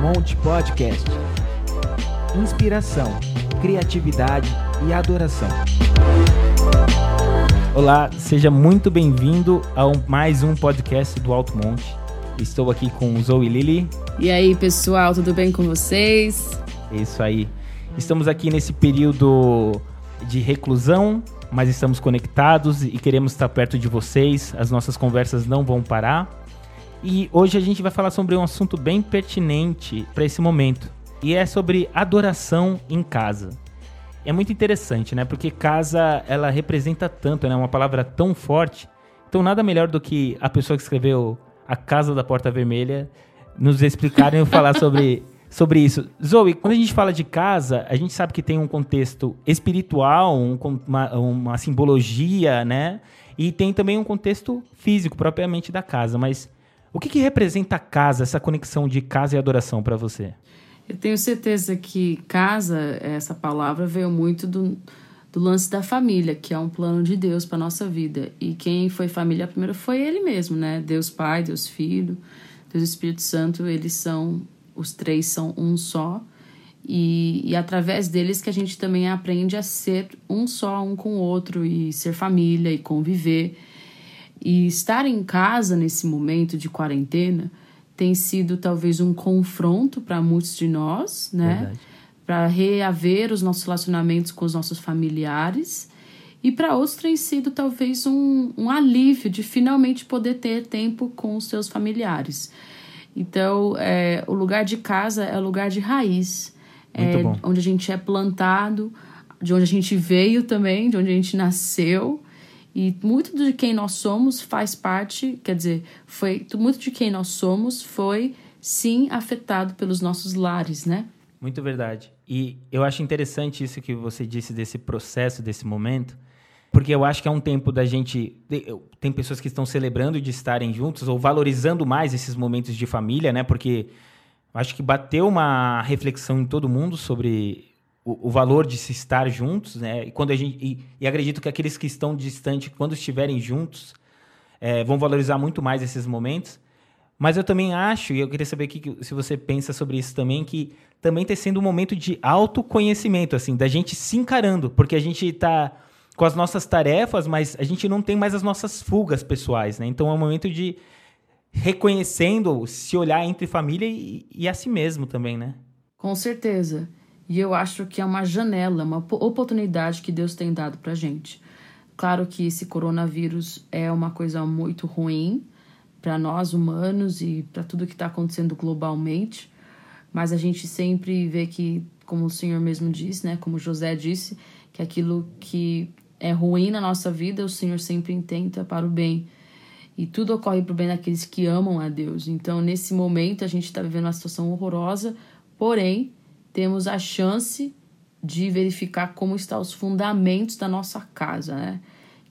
Monte Podcast. Inspiração, criatividade e adoração. Olá, seja muito bem-vindo a um- mais um podcast do Alto Monte. Estou aqui com o Zoe e Lili. E aí, pessoal, tudo bem com vocês? É isso aí. Estamos aqui nesse período de reclusão, mas estamos conectados e queremos estar perto de vocês. As nossas conversas não vão parar. E hoje a gente vai falar sobre um assunto bem pertinente para esse momento. E é sobre adoração em casa. É muito interessante, né? Porque casa, ela representa tanto, né? Uma palavra tão forte. Então nada melhor do que a pessoa que escreveu A Casa da Porta Vermelha nos explicarem e falar sobre, sobre isso. Zoe, quando a gente fala de casa, a gente sabe que tem um contexto espiritual, um uma, uma simbologia, né? E tem também um contexto físico, propriamente da casa. Mas o que, que representa casa, essa conexão de casa e adoração para você? Eu tenho certeza que casa, essa palavra veio muito do, do lance da família, que é um plano de Deus para nossa vida. E quem foi família primeiro foi Ele mesmo, né? Deus Pai, Deus Filho, Deus Espírito Santo, eles são, os três são um só. E, e através deles que a gente também aprende a ser um só, um com o outro, e ser família e conviver. E estar em casa nesse momento de quarentena tem sido talvez um confronto para muitos de nós, né? Para reaver os nossos relacionamentos com os nossos familiares. E para outros tem sido talvez um, um alívio de finalmente poder ter tempo com os seus familiares. Então, é, o lugar de casa é o lugar de raiz, é onde a gente é plantado, de onde a gente veio também, de onde a gente nasceu. E muito de quem nós somos faz parte, quer dizer, foi muito de quem nós somos foi sim afetado pelos nossos lares, né? Muito verdade. E eu acho interessante isso que você disse desse processo, desse momento, porque eu acho que é um tempo da gente. Tem pessoas que estão celebrando de estarem juntos ou valorizando mais esses momentos de família, né? Porque acho que bateu uma reflexão em todo mundo sobre o, valor de se estar juntos, né? E, quando a gente, e, e acredito que aqueles que estão distantes, quando estiverem juntos, eh, vão valorizar muito mais esses momentos. Mas eu também acho, e eu queria saber que- se você pensa sobre isso também, que também está sendo um momento de autoconhecimento, assim, da gente se encarando, porque a gente está com as nossas tarefas, mas a gente não tem mais as nossas fugas pessoais, né? Então é um momento de reconhecendo, se olhar entre família e, e a si mesmo também, né? Com certeza. E eu acho que é uma janela, uma po- oportunidade que Deus tem dado pra gente. Claro que esse coronavírus é uma coisa muito ruim para nós humanos e para tudo que está acontecendo globalmente, mas a gente sempre vê que, como o Senhor mesmo disse, né, como José disse, que aquilo que é ruim na nossa vida, o Senhor sempre intenta para o bem. E tudo ocorre para o bem daqueles que amam a Deus. Então, nesse momento, a gente está vivendo uma situação horrorosa, porém, temos a chance de verificar como estão os fundamentos da nossa casa, né?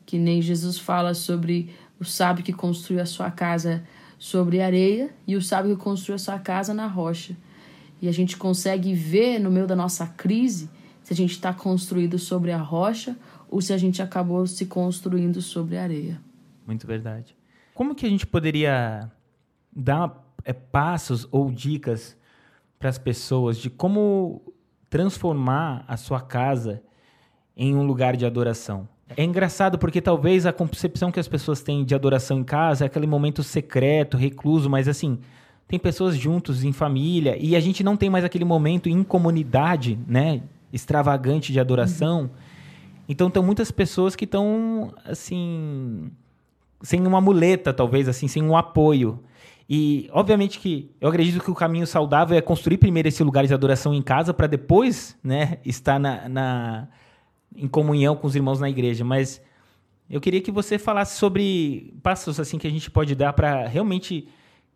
Que nem Jesus fala sobre o sábio que construiu a sua casa sobre areia e o sábio que construiu a sua casa na rocha. E a gente consegue ver no meio da nossa crise se a gente está construído sobre a rocha ou se a gente acabou se construindo sobre a areia. Muito verdade. Como que a gente poderia dar é, passos ou dicas para as pessoas de como transformar a sua casa em um lugar de adoração? É engraçado porque talvez a concepção que as pessoas têm de adoração em casa é aquele momento secreto, recluso, mas assim, tem pessoas juntos em família e a gente não tem mais aquele momento em comunidade, né, extravagante de adoração. Então, tem muitas pessoas que estão assim sem uma muleta, talvez, assim, sem um apoio. E, obviamente, que eu acredito que o caminho saudável é construir primeiro esse lugar de adoração em casa para depois, né, estar na, na- em comunhão com os irmãos na igreja. Mas eu queria que você falasse sobre passos assim que a gente pode dar para realmente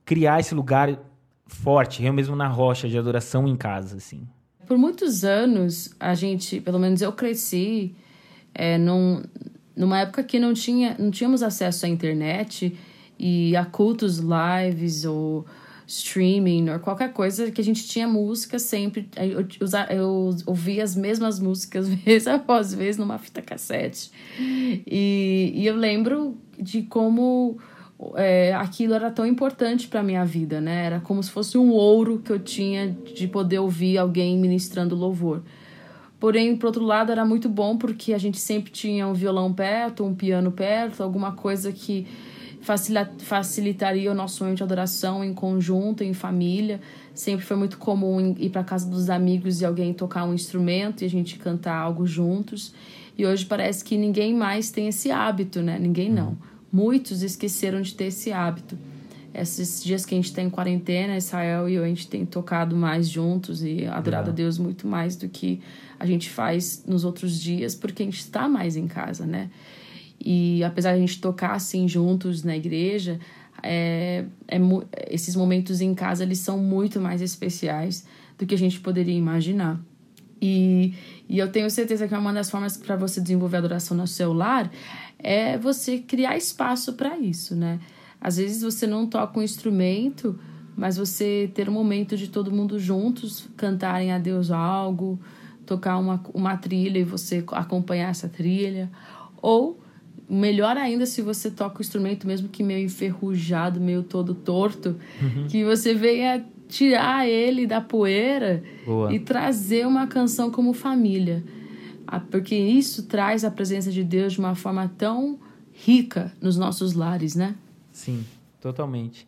criar esse lugar forte, eu mesmo na rocha de adoração em casa, assim. Por muitos anos, a gente, pelo menos eu cresci é, num, numa época que não, tinha, não tínhamos acesso à internet e a cultos lives ou streaming ou qualquer coisa que a gente tinha música sempre. Eu, eu ouvia as mesmas músicas vez após vez numa fita cassete. E, e eu lembro de como é, aquilo era tão importante para minha vida, né? Era como se fosse um ouro que eu tinha de poder ouvir alguém ministrando louvor. Porém, por outro lado, era muito bom porque a gente sempre tinha um violão perto, um piano perto, alguma coisa que facilitaria o nosso momento de adoração em conjunto, em família. Sempre foi muito comum ir para casa dos amigos e alguém tocar um instrumento e a gente cantar algo juntos. E hoje parece que ninguém mais tem esse hábito, né? Ninguém não. Uhum. Muitos esqueceram de ter esse hábito. Esses dias que a gente está em quarentena, Israel e eu, a gente tem tocado mais juntos e adorado a Deus muito mais do que a gente faz nos outros dias, porque a gente está mais em casa, né? E apesar de a gente tocar assim juntos na igreja, é, é, esses momentos em casa eles são muito mais especiais do que a gente poderia imaginar. E, e eu tenho certeza que uma das formas para você desenvolver adoração no seu lar é você criar espaço para isso, né? Às vezes você não toca um instrumento, mas você ter um momento de todo mundo juntos cantarem a Deus algo, tocar uma, uma trilha e você acompanhar essa trilha. Ou, melhor ainda, se você toca o instrumento, mesmo que meio enferrujado, meio todo torto, uhum. que você venha tirar ele da poeira Boa. e trazer uma canção como família. Porque isso traz a presença de Deus de uma forma tão rica nos nossos lares, né? Sim, totalmente.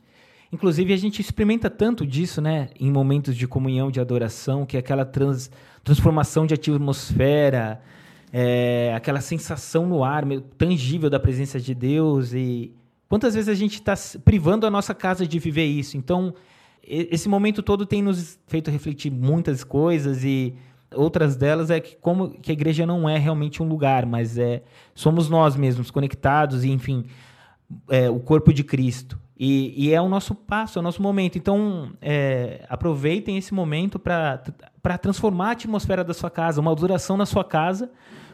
Inclusive, a gente experimenta tanto disso, né? Em momentos de comunhão, de adoração, que é aquela trans, transformação de atmosfera, é, aquela sensação no ar, tangível da presença de Deus. E quantas vezes a gente está privando a nossa casa de viver isso? Então, esse momento todo tem nos feito refletir muitas coisas e outras delas é que como que a igreja não é realmente um lugar, mas é somos nós mesmos conectados e enfim é, o corpo de Cristo e, e, é o nosso passo, é o nosso momento. Então é, aproveitem esse momento para transformar a atmosfera da sua casa. Uma adoração na sua casa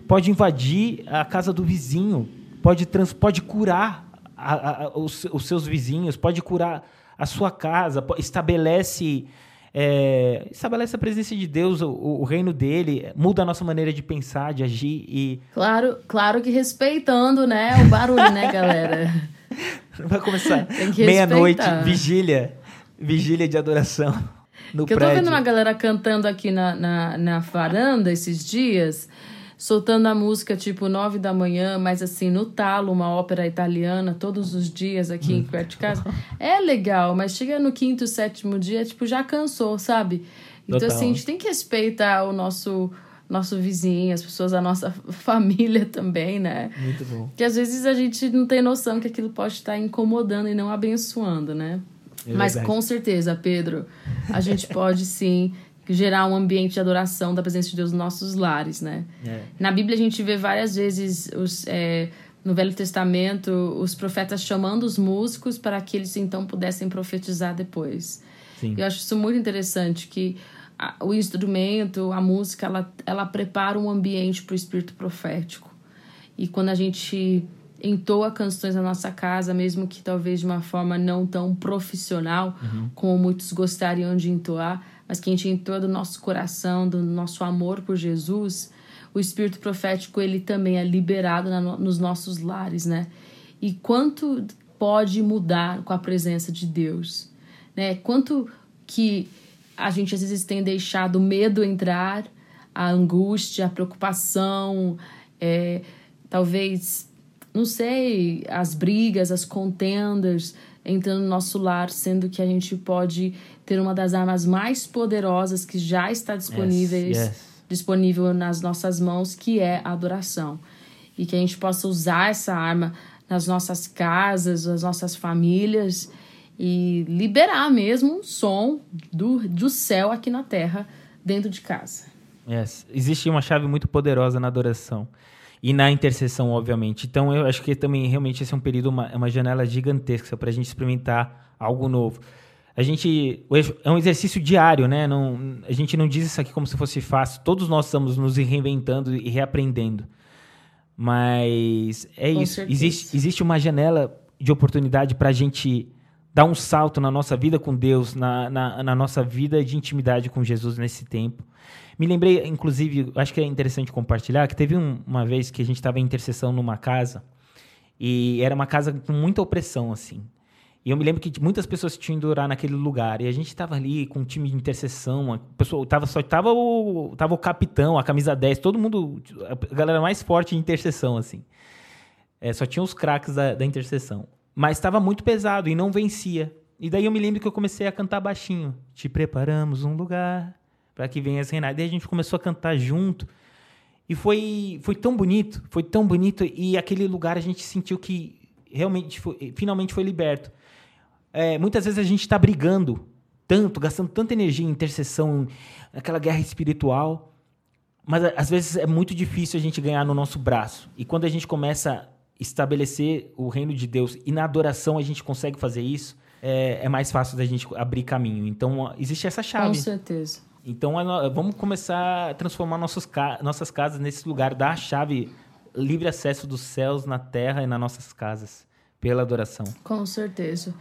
pode invadir a casa do vizinho, pode trans, pode curar a, a, os, os seus vizinhos, pode curar a sua casa, estabelece é, estabelece a presença de Deus, o, o, reino dele, muda a nossa maneira de pensar, de agir e. Claro, claro que respeitando, né? O barulho, né, galera? Vai começar meia-noite, vigília, vigília de adoração. No que prédio. eu tô vendo uma galera cantando aqui na, na, na varanda esses dias soltando a música tipo nove da manhã, mas assim, no talo, uma ópera italiana todos os dias aqui em perto de casa. É legal, mas chega no quinto, sétimo dia, tipo, já cansou, sabe? Então, Total. assim, a gente tem que respeitar o nosso nosso vizinho, as pessoas da nossa família também, né? Muito bom. Que às vezes a gente não tem noção que aquilo pode estar incomodando e não abençoando, né? É Mas com certeza, Pedro, a gente pode sim gerar um ambiente de adoração da presença de Deus nos nossos lares, né? É. Na Bíblia a gente vê várias vezes os, é, no Velho Testamento os profetas chamando os músicos para que eles então pudessem profetizar depois. Sim. Eu acho isso muito interessante que a, o instrumento, a música, ela, ela prepara um ambiente para o espírito profético. E quando a gente entoa canções na nossa casa, mesmo que talvez de uma forma não tão profissional uhum. como muitos gostariam de entoar, mas que a gente entrou do nosso coração, do nosso amor por Jesus, o espírito profético ele também é liberado na, nos nossos lares, né? E quanto pode mudar com a presença de Deus, né? Quanto que a gente às vezes tem deixado o medo entrar, a angústia, a preocupação, é, talvez, não sei, as brigas, as contendas entrando no nosso lar, sendo que a gente pode ter uma das armas mais poderosas que já está disponível, yes, yes. disponível nas nossas mãos, que é a adoração. E que a gente possa usar essa arma nas nossas casas, nas nossas famílias e liberar mesmo um som do, do céu aqui na terra, dentro de casa. Yes. Existe uma chave muito poderosa na adoração e na intercessão, obviamente. Então, eu acho que também realmente esse é um período, uma, uma janela gigantesca para a gente experimentar algo novo a gente é um exercício diário, né? Não, a gente não diz isso aqui como se fosse fácil. Todos nós estamos nos reinventando e reaprendendo. Mas é Com isso. Existe, existe uma janela de oportunidade para a gente dar um salto na nossa vida com Deus, na, na, na, nossa vida de intimidade com Jesus nesse tempo. Me lembrei, inclusive, acho que é interessante compartilhar, que teve um, uma vez que a gente estava em intercessão numa casa E era uma casa com muita opressão, assim. E eu me lembro que muitas pessoas tinham ido orar naquele lugar. E a gente estava ali com um time de intercessão. A pessoa, tava, só tava o, tava o capitão, a camisa 10, todo mundo. A galera mais forte de intercessão, assim. É, só tinha os craques da, da intercessão. Mas estava muito pesado e não vencia. E daí eu me lembro que eu comecei a cantar baixinho. Te preparamos um lugar para que venhas reinar. E daí a gente começou a cantar junto. E foi, foi tão bonito, foi tão bonito. E aquele lugar a gente sentiu que realmente, foi, finalmente foi liberto. É, muitas vezes a gente está brigando tanto, gastando tanta energia em intercessão, aquela guerra espiritual, mas às vezes é muito difícil a gente ganhar no nosso braço. E quando a gente começa estabelecer o reino de Deus e na adoração a gente consegue fazer isso, é, é mais fácil da gente abrir caminho. Então existe essa chave. Com certeza. Então vamos começar a transformar nossos, nossas casas nesse lugar, dar a chave livre acesso dos céus na terra e nas nossas casas pela adoração. Com certeza.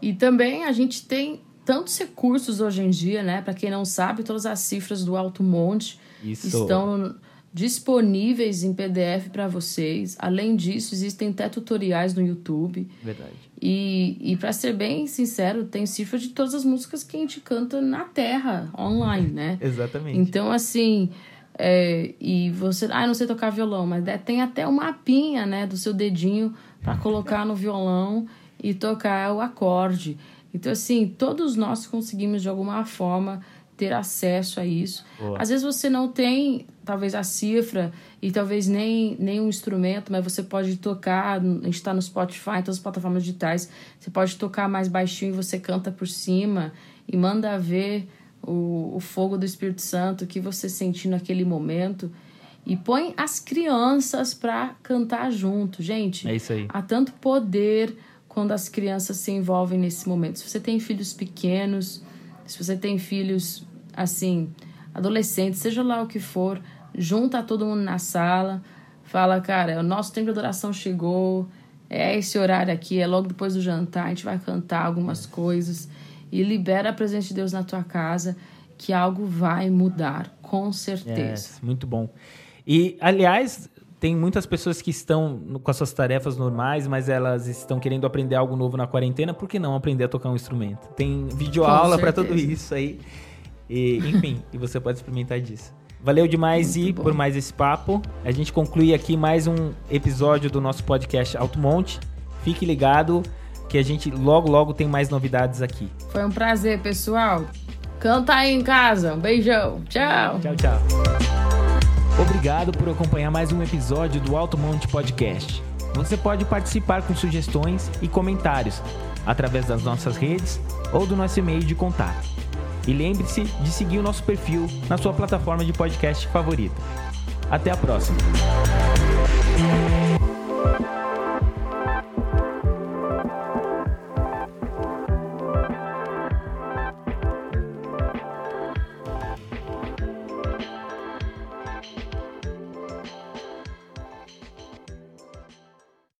E também a gente tem tantos recursos hoje em dia, né? Para quem não sabe, todas as cifras do Alto Monte Isso. estão disponíveis em PDF para vocês. Além disso, existem até tutoriais no YouTube. Verdade. E, e para ser bem sincero, tem cifra de todas as músicas que a gente canta na Terra, online, né? Exatamente. Então, assim, é, e você, ah, não sei tocar violão, mas é, tem até uma mapinha, né, do seu dedinho para colocar no violão e tocar o acorde. Então, assim, todos nós conseguimos de alguma forma ter acesso a isso. Boa. Às vezes você não tem, talvez, a cifra e talvez nem, nem um instrumento, mas você pode tocar, a gente está no Spotify, em todas as plataformas digitais, você pode tocar mais baixinho e você canta por cima e manda ver o, o fogo do Espírito Santo que você sentir naquele momento e põe as crianças para cantar junto. Gente, é isso aí. há tanto poder quando as crianças se envolvem nesse momento. Se você tem filhos pequenos, se você tem filhos assim, adolescentes, seja lá o que for, junta todo mundo na sala, fala, cara, o nosso tempo de adoração chegou, é esse horário aqui, é logo depois do jantar, a gente vai cantar algumas coisas e libera a presença de Deus na tua casa, que algo vai mudar, com certeza. É, muito bom. E, aliás, tem muitas pessoas que estão com as suas tarefas normais, mas elas estão querendo aprender algo novo na quarentena, por que não aprender a tocar um instrumento? Tem videoaula para tudo isso aí. E, enfim, e você pode experimentar disso. Valeu demais e por mais esse papo. A gente conclui aqui mais um episódio do nosso podcast Alto Monte. Fique ligado que a gente logo logo tem mais novidades aqui. Foi um prazer, pessoal. Canta aí em casa. Um beijão. Tchau. Tchau, tchau. Obrigado por acompanhar mais um episódio do Alto Monte Podcast. Você pode participar com sugestões e comentários através das nossas redes ou do nosso e-mail de contato. E lembre-se de seguir o nosso perfil na sua plataforma de podcast favorita. Até a próxima!